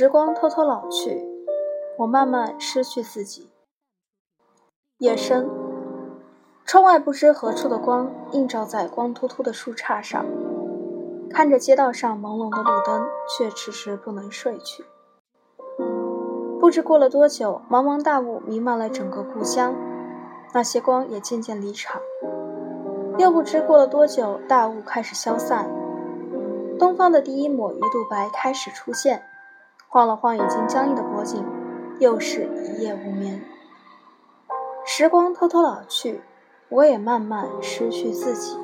时光偷偷老去，我慢慢失去自己。夜深，窗外不知何处的光映照在光秃秃的树杈上，看着街道上朦胧的路灯，却迟迟不能睡去。不知过了多久，茫茫大雾弥漫了整个故乡，那些光也渐渐离场。又不知过了多久，大雾开始消散，东方的第一抹鱼肚白开始出现，晃了晃已经僵硬的脖颈，又是一夜无眠。时光偷偷老去，我也慢慢失去自己。